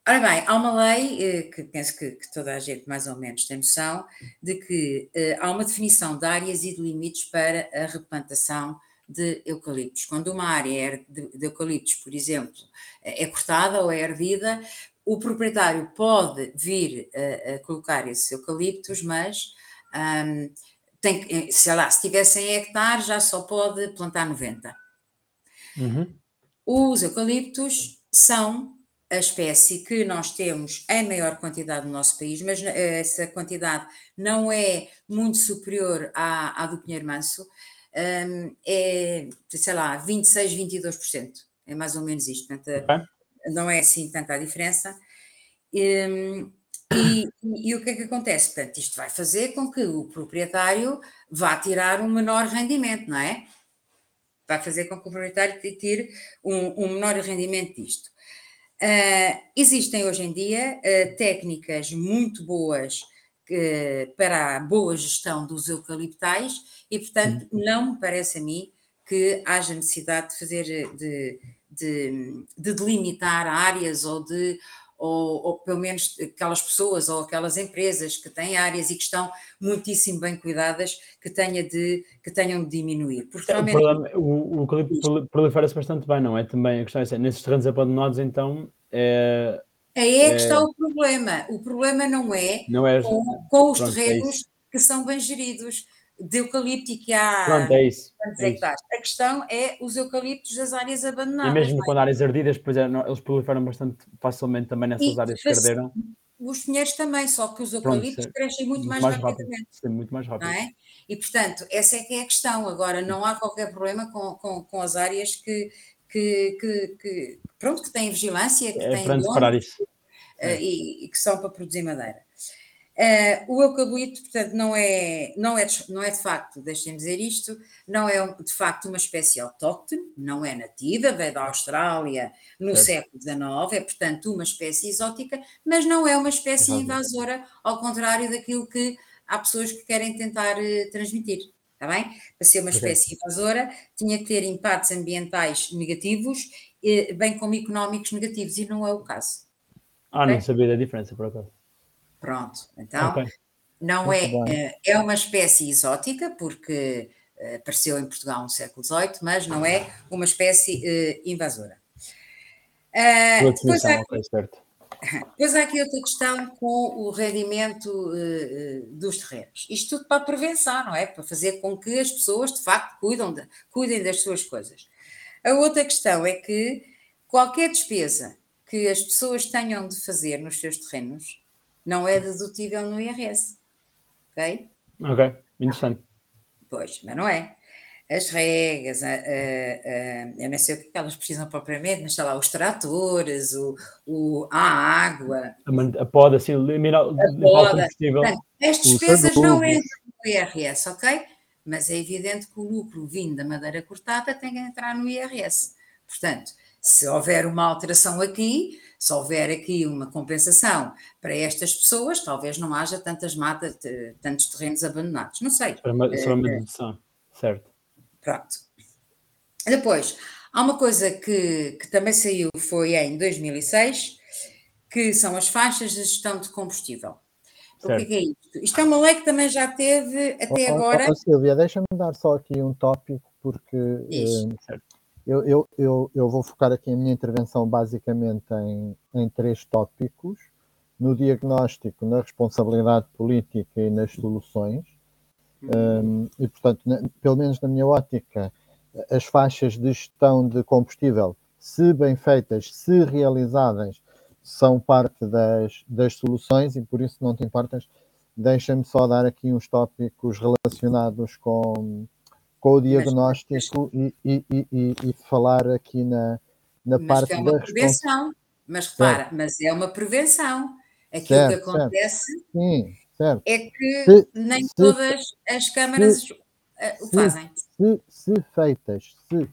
Ora bem, há uma lei eh, que penso que, que, toda a gente mais ou menos tem noção de que eh, há uma definição de áreas e de limites para a replantação de eucaliptos. Quando uma área de, de eucaliptos, por exemplo, é cortada ou é ardida, o proprietário pode vir a, a colocar esses eucaliptos, mas um, tem, sei lá, se tiver 100 hectares já só pode plantar 90. Uhum. Os eucaliptos são a espécie que nós temos em maior quantidade no nosso país, mas eh, essa quantidade não é muito superior à, à do Pinheiro Manso, um, é, sei lá, 26, 22%, é mais ou menos isto, portanto, okay. não é assim tanta a diferença. Um, e, e, o que é que acontece? Portanto, isto vai fazer com que o proprietário vá tirar um menor rendimento, não é? Vai fazer com que o proprietário tire um, um menor rendimento disto. Uh, existem hoje em dia uh, técnicas muito boas uh, para a boa gestão dos eucaliptais e, portanto, não me parece a mim que haja necessidade de fazer, de, de, de delimitar áreas ou de, ou, ou, pelo menos aquelas pessoas ou aquelas empresas que têm áreas e que estão muitíssimo bem cuidadas, que, tenha de, que tenham de diminuir. Porque realmente... o, o eucalipto prolifera-se bastante bem, não é? Também a questão é assim, nesses terrenos abandonados, então. É, Aí é, é que está o problema. O problema não é, não é com, com os pronto, é terrenos é que são bem geridos de eucalipto e que há Pronto, é isso, é isso. A questão é os eucaliptos das áreas abandonadas. E mesmo é? quando áreas ardidas, depois é, eles proliferam bastante facilmente também nessas e, áreas que arderam. Os pinheiros também, só que os eucaliptos Pronto, crescem muito, muito mais, mais, rapidamente. Rápido, muito mais rápido. É? E portanto, essa é que é a questão. Agora, não há qualquer problema com, com, com as áreas que, que, que, que, pronto, que têm vigilância, que é têm dono, isso. Uh, e, e que são para produzir madeira. Uh, o eucalipto, portanto, não é, não, é, não é de facto, deixem-me dizer isto, não é de facto uma espécie autóctone, não é nativa, veio da Austrália no é. século XIX, é portanto uma espécie exótica, mas não é uma espécie invasora, ao contrário daquilo que há pessoas que querem tentar uh, transmitir. Está bem? Para ser uma espécie invasora, tinha que ter impactos ambientais negativos, eh, bem como económicos negativos, e não é o caso. Ah, okay? não sabia da diferença, por acaso. Pronto, então okay. não é, eh, é uma espécie exótica, porque uh, apareceu em Portugal no século XVIII, mas não é uma espécie uh, invasora. Uh, depois, há aqui, (laughs) depois há aqui outra questão com o rendimento uh, dos terrenos. Isto tudo para prevenção, não é? Para fazer com que as pessoas de facto cuidam de, cuidem das suas coisas. A outra questão é que qualquer despesa que as pessoas tenham de fazer nos seus terrenos não é dedutível no IRS. Ok? Ok, interessante. Pois, mas não é. As regas, a, a, a, eu não sei o que elas precisam propriamente, mas está lá os tratores, o, o, a água. A, poda, assim, eliminar a poda. as despesas não entram no IRS, ok? Mas é evidente que o lucro vindo da madeira cortada tem que entrar no IRS. Portanto, se houver uma alteração aqui, se houver aqui uma compensação para estas pessoas, talvez não haja tantas matas, tantos terrenos abandonados. Não sei. Para uma, uma dedução, certo. Pronto. Depois, Há uma coisa que, que também saiu, foi em 2006, que são as faixas de gestão de combustível. O que é, isto? Isto é uma lei que também já teve até oh, agora. Oh, Silvia, deixa-me dar só aqui um tópico, porque eh, eu, eu, eu, eu, vou focar aqui a minha intervenção basicamente em, em três tópicos: no diagnóstico, na responsabilidade política e nas soluções. Um, e, portanto, na, pelo menos na minha ótica, as faixas de gestão de combustível, se bem feitas, se realizadas, são parte das, das soluções e por isso não te importas, deixa-me só dar aqui uns tópicos relacionados com, com o diagnóstico mas, e, e, e, e, falar aqui na, na mas parte é uma da prevenção. Mas repara, certo. mas é uma prevenção. Aquilo certo, que acontece Sim, é que se, nem se, todas as câmaras se, o fazem. Se, se feitas, se,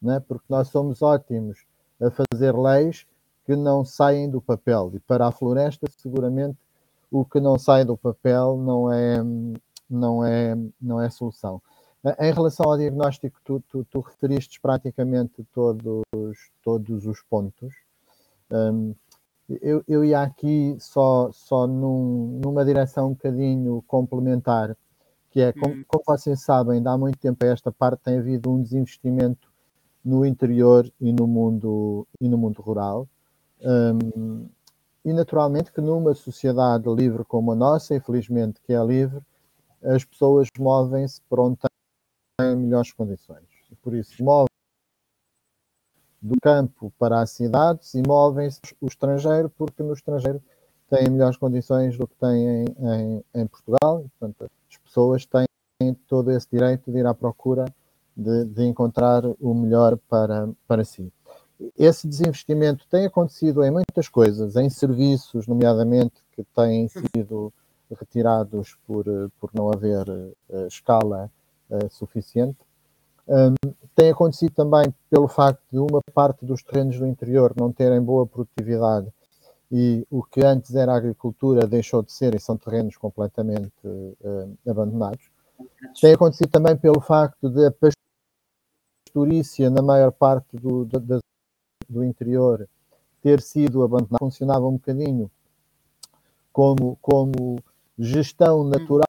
né? porque nós somos ótimos a fazer leis que não saem do papel. E para a floresta, seguramente, o que não sai do papel não é, não é, não é solução. Em relação ao diagnóstico, tu, tu, tu referiste praticamente todos, todos os pontos. Um, eu, eu ia aqui só, só num, numa direção um bocadinho complementar, que é, como, uhum. como vocês sabem, há muito tempo a esta parte tem havido um desinvestimento no interior e no mundo, e no mundo rural. Um, e naturalmente que numa sociedade livre como a nossa, infelizmente que é livre, as pessoas movem-se para onde têm melhores condições. Por isso, movem do campo para as cidades e movem-se o estrangeiro, porque no estrangeiro têm melhores condições do que têm em, em, Portugal. Portanto, as pessoas têm todo esse direito de ir à procura de, de encontrar o melhor para, para si esse desinvestimento tem acontecido em muitas coisas, em serviços, nomeadamente, que têm sido retirados por, por não haver uh, escala uh, suficiente. Um, tem acontecido também pelo facto de uma parte dos terrenos do interior não terem boa produtividade e o que antes era agricultura deixou de ser e são terrenos completamente uh, abandonados. Tem acontecido também pelo facto de a pastorícia na maior parte do, das do interior ter sido abandonado funcionava um bocadinho como, como gestão natural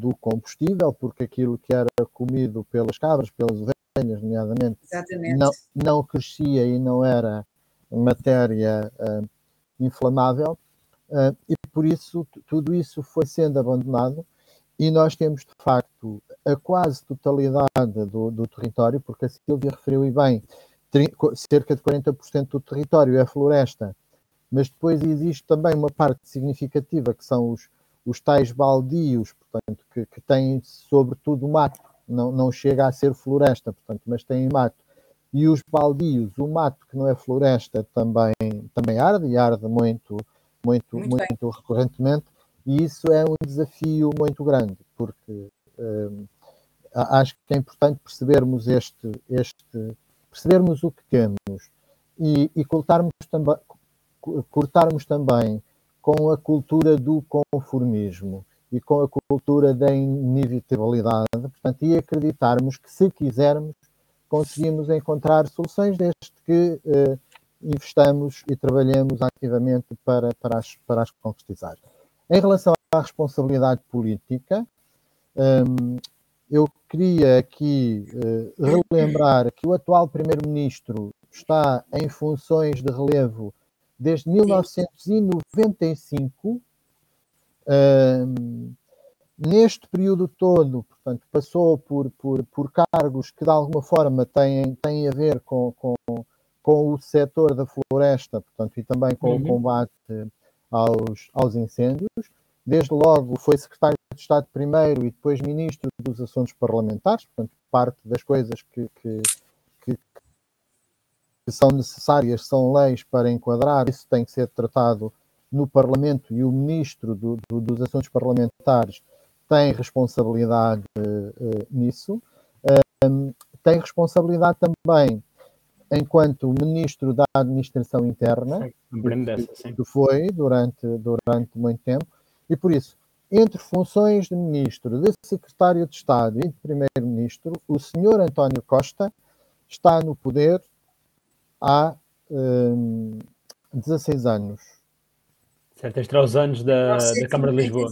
do combustível, porque aquilo que era comido pelas cabras, pelas ovelhas, nomeadamente, não, não crescia e não era matéria uh, inflamável, uh, e por isso tudo isso foi sendo abandonado. E nós temos, de facto, a quase totalidade do, do território, porque a Silvia referiu e bem, cerca de 40% do território é floresta, mas depois existe também uma parte significativa que são os, os tais baldios, portanto, que, que têm sobretudo mato, não, não chega a ser floresta, portanto, mas têm mato. E os baldios, o mato que não é floresta também, também arde e arde muito, muito, muito, muito recorrentemente, e isso é um desafio muito grande, porque hum, acho que é importante percebermos este, este percebermos o que temos e, e cortarmos, também, cortarmos também com a cultura do conformismo e com a cultura da inevitabilidade, portanto, e acreditarmos que se quisermos conseguimos encontrar soluções desde que eh, investamos e trabalhemos ativamente para, para, as, para as concretizar. Em relação à responsabilidade política, um, eu queria aqui uh, relembrar que o atual Primeiro-Ministro está em funções de relevo desde 1995. Uh, neste período todo, portanto, passou por, por, por cargos que de alguma forma têm, têm a ver com, com, com o setor da floresta, portanto, e também com uhum. o combate aos, aos incêndios. Desde logo foi secretário de Estado primeiro e depois ministro dos Assuntos Parlamentares, portanto, parte das coisas que, que, que, são necessárias são leis para enquadrar, isso tem que ser tratado no Parlamento e o ministro do, do, dos Assuntos Parlamentares tem responsabilidade uh, nisso. Uh, tem responsabilidade também enquanto ministro da Administração Interna, sim, que, foi durante, durante muito tempo, e por isso, entre funções de ministro, de secretário de Estado e de primeiro-ministro, o senhor António Costa está no poder há um, 16 anos. Certo, estes os anos da, da Câmara de Lisboa.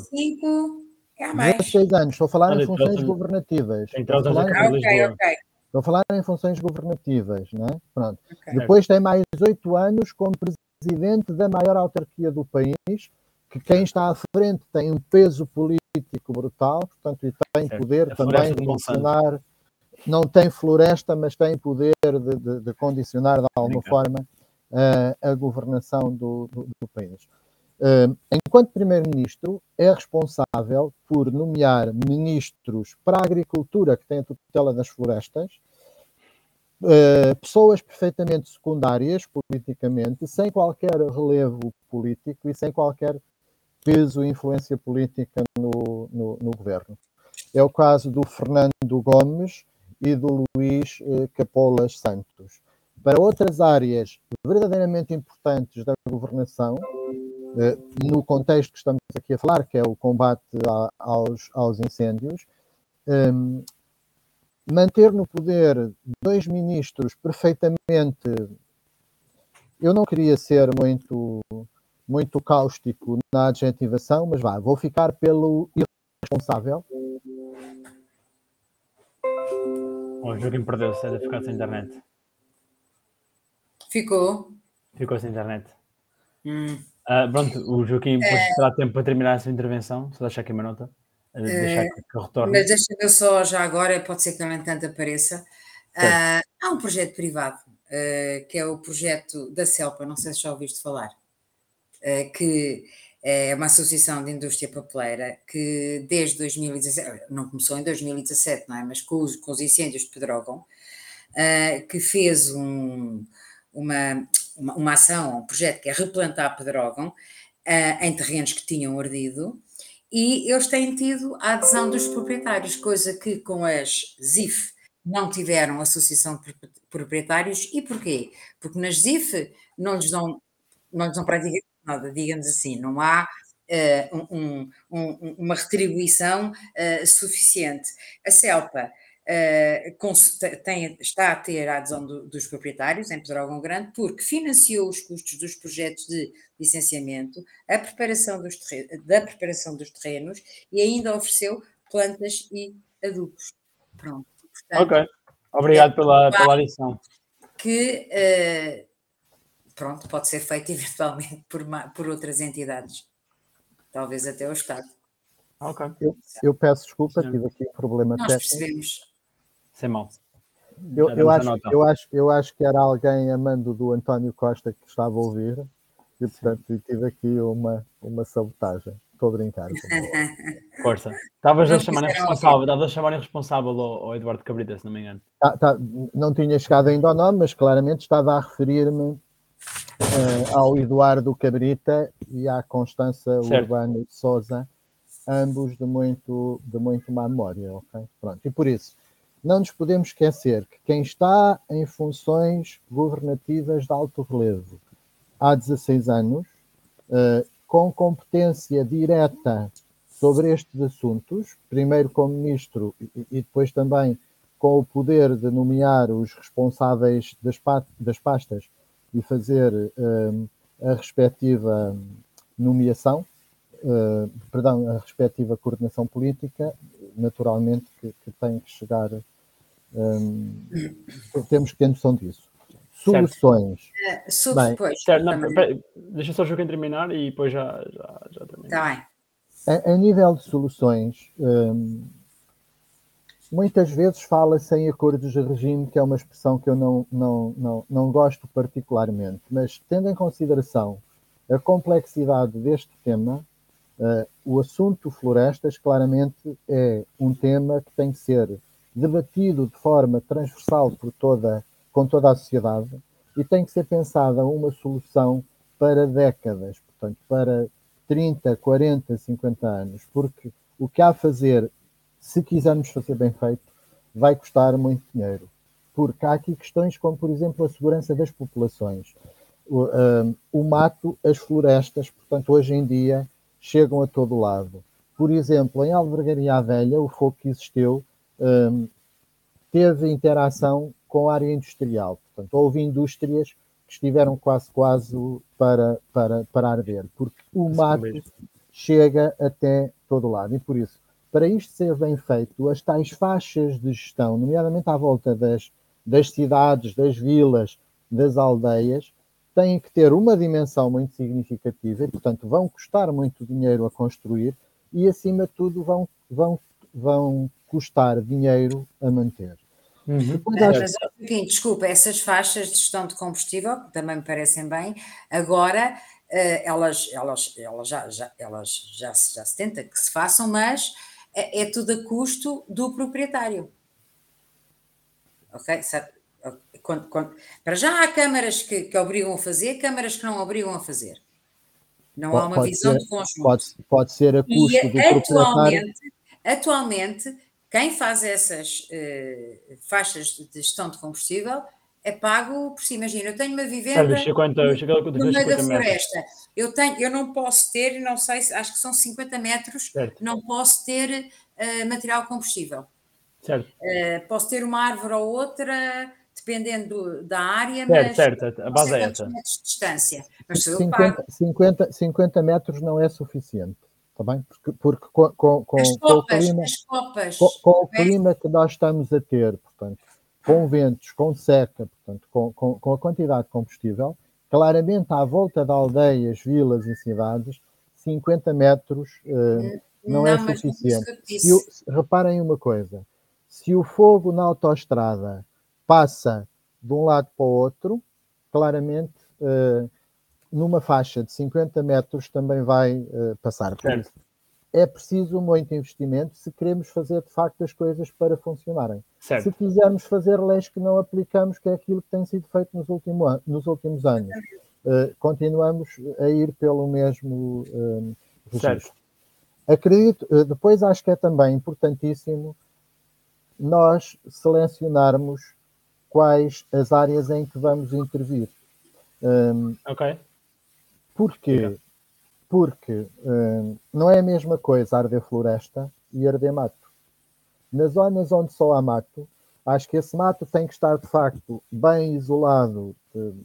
É mais. 16 anos, estou a falar em funções governativas. Estou a falar em... Okay, okay. Estou a falar em funções governativas, não é? Pronto. Okay. Depois tem mais oito anos como presidente da maior autarquia do país, que quem está à frente tem um peso político brutal, portanto, e tem certo. poder a também de condicionar, não tem floresta, mas tem poder de, de, de condicionar de alguma forma uh, a governação do, do, do país. Uh, enquanto Primeiro-Ministro, é responsável por nomear ministros para a agricultura, que tem a tutela das florestas, uh, pessoas perfeitamente secundárias politicamente, sem qualquer relevo político e sem qualquer peso e influência política no, no, no governo. É o caso do Fernando Gomes e do Luís uh, Capolas Santos. Para outras áreas verdadeiramente importantes da governação, uh, no contexto que estamos aqui a falar, que é o combate a, aos, aos incêndios, um, manter no poder dois ministros perfeitamente. Eu não queria ser muito, muito cáustico na adjetivação, mas vá, vou ficar pelo irresponsável. O Joaquim perdeu-se, é de ficar sem internet. Ficou. Ficou sem internet. Hum. Uh, pronto, o Joaquim é... terá tempo para terminar a sua intervenção, só deixar aqui uma nota. Deixar que, que retorne. Mas deixa eu só já agora, pode ser que no entanto apareça. Uh, há um projeto privado, uh, que é o projeto da CELPA, não sei se já ouviste falar, que é uma associação de indústria papeleira que desde 2017, não começou em 2017, não é? Mas com os, com os incêndios de Pedrógão, que fez um, uma, uma, uma, ação, um projeto que é replantar Pedrógão em terrenos que tinham ardido e eles têm tido a adesão dos proprietários, coisa que com as ZIF não tiveram associação de proprietários. E porquê? Porque nas ZIF não lhes dão, não lhes dão praticamente nada, digamos assim, não há uh, um, um, uma retribuição uh, suficiente. A CELPA uh, tem, está a ter a adesão do, dos proprietários em Pedrógão Grande porque financiou os custos dos projetos de licenciamento, a preparação dos terrenos, da preparação dos terrenos e ainda ofereceu plantas e adubos. Pronto. Portanto, ok. Obrigado é pela, pela lição. Que pronto, pode ser feito (laughs) eventualmente por, por outras entidades, talvez até o Estado. Ok. Eu, eu peço desculpa, tive aqui um problema Nós técnico. percebemos. Sem mal. Eu, eu, acho, eu, acho, eu acho que era alguém amando do António Costa que estava a ouvir e, portanto, tive aqui uma, uma sabotagem. Estou a brincar. (laughs) Força. Estavas a chamar irresponsável, estavas a chamar irresponsável ao, ao Eduardo Cabrita, se não me engano. Tá, tá, não tinha chegado ainda ao nome, mas claramente estava a referir-me uh, ao Eduardo Cabrita e à Constança certo. Urbano de Souza, ambos de muito, de muito má memória, ok? Pronto, e por isso, não nos podemos esquecer que quem está em funções governativas de alto relevo há 16 anos, uh, com competência direta sobre estes assuntos, primeiro como ministro e, e depois também com o poder de nomear os responsáveis das, das pastas e fazer uh, a respectiva nomeação, uh, perdão, a respectiva coordenação política, naturalmente que, que tem que chegar, um, temos que ter noção disso soluções. Uh, bem, certo, não, deixa só o jogo terminar e depois já, já, já termina. Está bem. A, a, nível de soluções, hum, muitas vezes fala-se em acordos de regime, que é uma expressão que eu não, não, não, não gosto particularmente, mas tendo em consideração a complexidade deste tema, uh, o assunto florestas claramente é um tema que tem que ser debatido de forma transversal por toda com toda a sociedade e tem que ser pensada uma solução para décadas, portanto, para 30, 40, 50 anos, porque o que há a fazer, se quisermos fazer bem feito, vai custar muito dinheiro. Porque há aqui questões como, por exemplo, a segurança das populações. O, um, o mato, as florestas, portanto, hoje em dia chegam a todo lado. Por exemplo, em Albergaria Velha, o fogo que existiu um, teve interação com a área industrial. Portanto, houve indústrias que estiveram quase quase para, para, para arder, porque o mato chega até todo lado. E por isso, para isto ser bem feito, as tais faixas de gestão, nomeadamente à volta das, das cidades, das vilas, das aldeias, têm que ter uma dimensão muito significativa e, portanto, vão custar muito dinheiro a construir e, acima de tudo, vão, vão, vão custar dinheiro a manter. Uhum. Mas, desculpa, essas faixas de gestão de combustível, que também me parecem bem, agora uh, elas, elas, elas, já, já, elas já, já se tenta que se façam, mas é, é tudo a custo do proprietário. Ok? Quando, quando, para já há câmaras que, que obrigam a fazer, câmaras que não obrigam a fazer. Não pode, há uma visão ser, de conjunto. Pode, pode ser a custo e, do atualmente, proprietário. Atualmente, quem faz essas uh, faixas de gestão de combustível é pago por si. Imagina, eu tenho uma vivenda quanto, no, no meio da floresta. Eu, tenho, eu não posso ter, não sei, acho que são 50 metros, certo. não posso ter uh, material combustível. Certo. Uh, posso ter uma árvore ou outra, dependendo da área, certo, mas certo. a base é essa. metros de distância. Mas 50, 50, 50 metros não é suficiente. Está bem? Porque, porque com, com, com, as copas, com o clima, as copas, com, com o clima que nós estamos a ter, portanto, com ventos, com seca, portanto, com, com, com a quantidade de combustível, claramente à volta de aldeias, vilas e cidades, 50 metros uh, não, não, é suficiente. Se o, reparem uma coisa: se o fogo na autoestrada passa de um lado para o outro, claramente uh, numa faixa de 50 metros também vai uh, passar. Por isso, é preciso muito investimento se queremos fazer de facto as coisas para funcionarem. Certo. Se quisermos fazer leis que não aplicamos, que é aquilo que tem sido feito nos, último, nos últimos anos, uh, continuamos a ir pelo mesmo uh, registro. Acredito, uh, depois acho que é também importantíssimo nós selecionarmos quais as áreas em que vamos intervir. Um, ok. Porquê? Porque hum, não é a mesma coisa arder floresta e arder mato. Nas zonas onde só há mato, acho que esse mato tem que estar de facto bem isolado hum,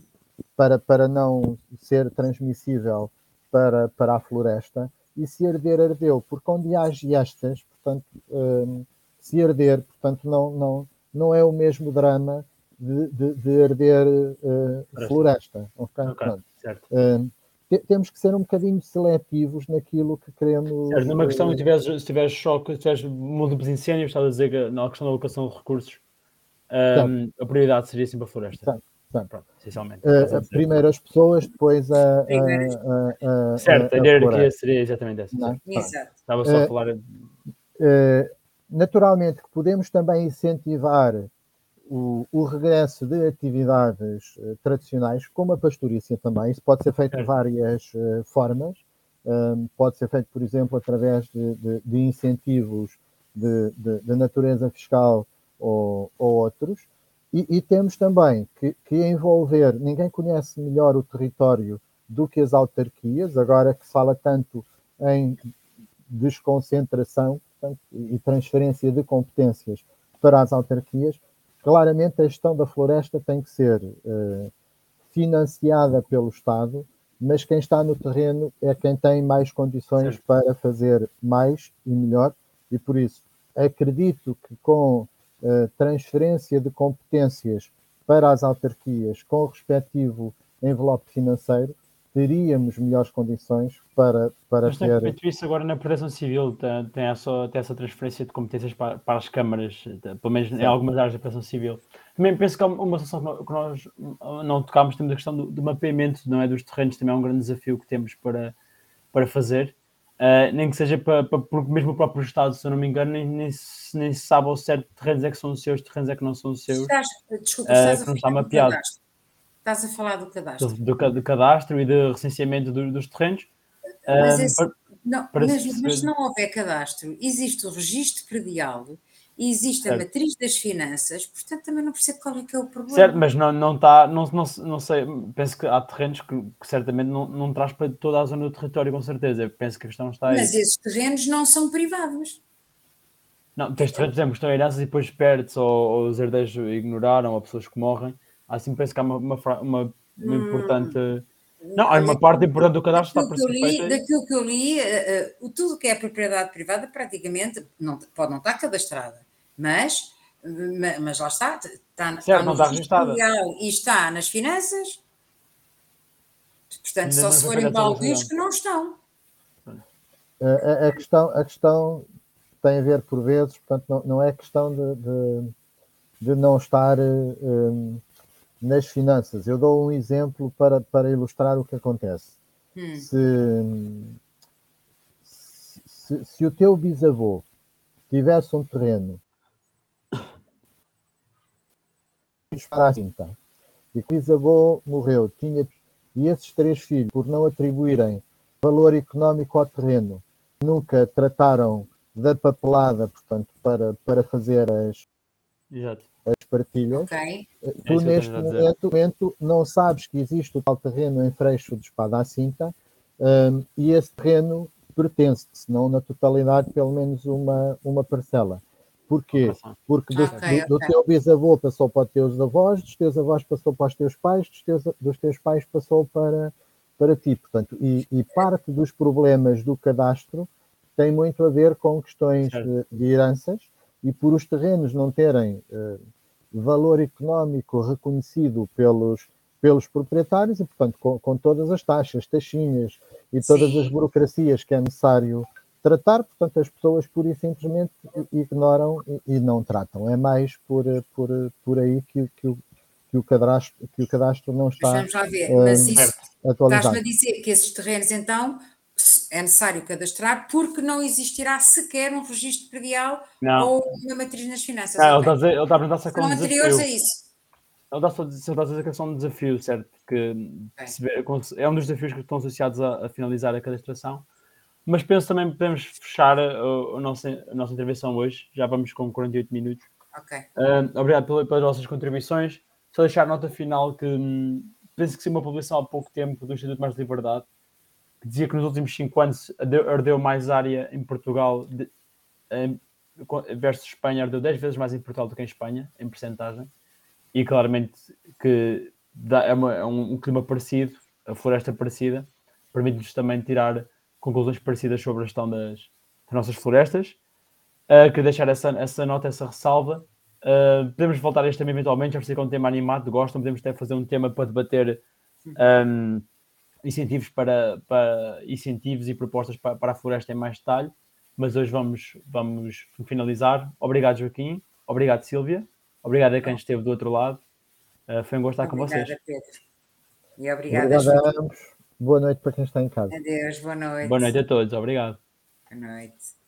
para, para não ser transmissível para, para a floresta. E se arder, ardeu, porque onde há gestas, portanto, hum, se arder, portanto, não, não, não é o mesmo drama de, de, de arder uh, floresta. Okay? Okay, certo. Temos que ser um bocadinho seletivos naquilo que queremos. Certo, numa questão, se tiveres, se tiveres choque, se tiveres múltiplos incêndios, estás a dizer que na questão da alocação de recursos, um, a prioridade seria sempre a floresta. Certo. Certo. Pronto, essencialmente. Uh, primeiro as pessoas, depois a. a, a, a certo, a, a hierarquia seria exatamente essa. Não? Exato. Estava só a falar. Uh, naturalmente que podemos também incentivar o, o, regresso de atividades uh, tradicionais, como a pastorícia também. Isso pode ser feito de várias uh, formas. Um, pode ser feito, por exemplo, através de, de, de incentivos de, de, natureza fiscal ou, ou outros. E, e, temos também que, que, envolver, ninguém conhece melhor o território do que as autarquias, agora que fala tanto em desconcentração portanto, e transferência de competências para as autarquias, Claramente, a gestão da floresta tem que ser uh, financiada pelo Estado, mas quem está no terreno é quem tem mais condições para fazer mais e melhor, e por isso acredito que com uh, transferência de competências para as autarquias, com o respectivo envelope financeiro, teríamos melhores condições para, para Mas ter... feito isso agora na Proteção Civil, tem, tem, essa, tem essa transferência de competências para, para as câmaras, pelo menos em algumas áreas da Proteção Civil. Também penso que há uma situação que nós não tocámos, temos a questão do, do, mapeamento não é, dos terrenos, também é um grande desafio que temos para, para fazer. Uh, nem que seja para, para, porque mesmo o próprio Estado, se eu não me engano, nem, nem, se, nem se sabe ao certo terrenos é que são os seus, terrenos é que não são os seus. Estás, desculpa, estás uh, a não está mapeado. Estás a falar do cadastro. Do, do cadastro e do recenseamento do, dos terrenos. Mas, um, esse, para, não, para mas, se... mas, se não houver cadastro, existe o registro predial e existe certo. a matriz das finanças, portanto também não percebo qual é que é o problema. Certo, mas não, não está, não, não, não sei, penso que há terrenos que, que, certamente não, não traz para toda a zona do território, com certeza. penso que a questão está aí. Mas esses terrenos não são privados. Não, tens terrenos, por exemplo, estão heranças e depois perdes ou, ou os herdeiros ignoraram, ou pessoas que morrem Assim penso que há uma, uma, uma, uma hum. importante. Não, há uma parte importante do cadastro está para ser Daquilo que eu li, uh, uh, tudo que é propriedade privada praticamente não, pode não estar cadastrada, mas, mas lá está, está, certo, está no não está legal e está nas finanças, portanto, só se forem baldios que não estão. A, a, questão, a questão tem a ver por vezes, portanto, não, não é questão de, de, de não estar um, nas finanças. Eu dou um exemplo para, para ilustrar o que acontece. Hum. Se, se, se, o teu bisavô tivesse um terreno para a cinta e que o bisavô morreu, tinha e esses três filhos, por não atribuírem valor económico ao terreno, nunca trataram da papelada, portanto, para, para fazer as, Exato. As partilhas. Okay. Eh, tu, é neste momento, momento, não sabes que existe o tal terreno em Freixo de Espada à Cinta um, e esse terreno pertence, se não na totalidade, pelo menos uma, uma parcela. Porquê? Porque do, okay, do, do teu bisavô passou para os teus avós, dos teus avós passou para os teus pais, dos teus, dos teus pais passou para, para ti. Portanto, e, e parte dos problemas do cadastro tem muito a ver com questões de, de heranças e por os terrenos não terem uh, valor económico reconhecido pelos, pelos proprietários e, portanto, com, com todas as taxas, taxinhas e todas Sim. as burocracias que é necessário tratar, portanto, as pessoas pura e simplesmente ignoram e, e não tratam. É mais por, por, por aí que, que, o, que, o cadastro, que o cadastro não está. Mas vamos lá ver, mas isso, estás-me a dizer que esses terrenos, então, é necessário cadastrar porque não existirá sequer um registro predial não. ou uma matriz nas finanças. Não, ele está a, dizer, ele está a perguntar se é como anteriores a isso. Ele está, a dizer que é só um desafio, certo? Que é um dos desafios que estão associados a, a, finalizar a cadastração. Mas penso também que podemos fechar a, a, nossa, a nossa intervenção hoje. Já vamos com 48 minutos. Ok. Uh, obrigado pelas, pelas vossas contribuições. Só deixar nota final que hum, penso que se uma publicação há pouco tempo do Instituto Mais de Liberdade que dizia que nos últimos 5 anos ardeu mais área em Portugal de, em, versus Espanha, ardeu 10 vezes mais em Portugal do que em Espanha, em percentagem, e claramente que dá, é, uma, é um, um, clima parecido, a floresta parecida, permite-nos também tirar conclusões parecidas sobre a gestão das, das nossas florestas. Uh, queria deixar essa, essa nota, essa ressalva. Uh, podemos voltar a este tema eventualmente, já sei que é um tema animado, gostam, podemos até fazer um tema para debater um, incentivos para, para incentivos e propostas para, para a floresta em mais detalhe, mas hoje vamos, vamos finalizar. Obrigado, Joaquim. Obrigado, Silvia. Obrigado a quem esteve do outro lado. Uh, foi um gosto estar com vocês. Pedro. E obrigada, obrigado a ambos. Boa noite para quem está em casa. Adeus, boa noite. Boa noite a todos. Obrigado. Boa noite.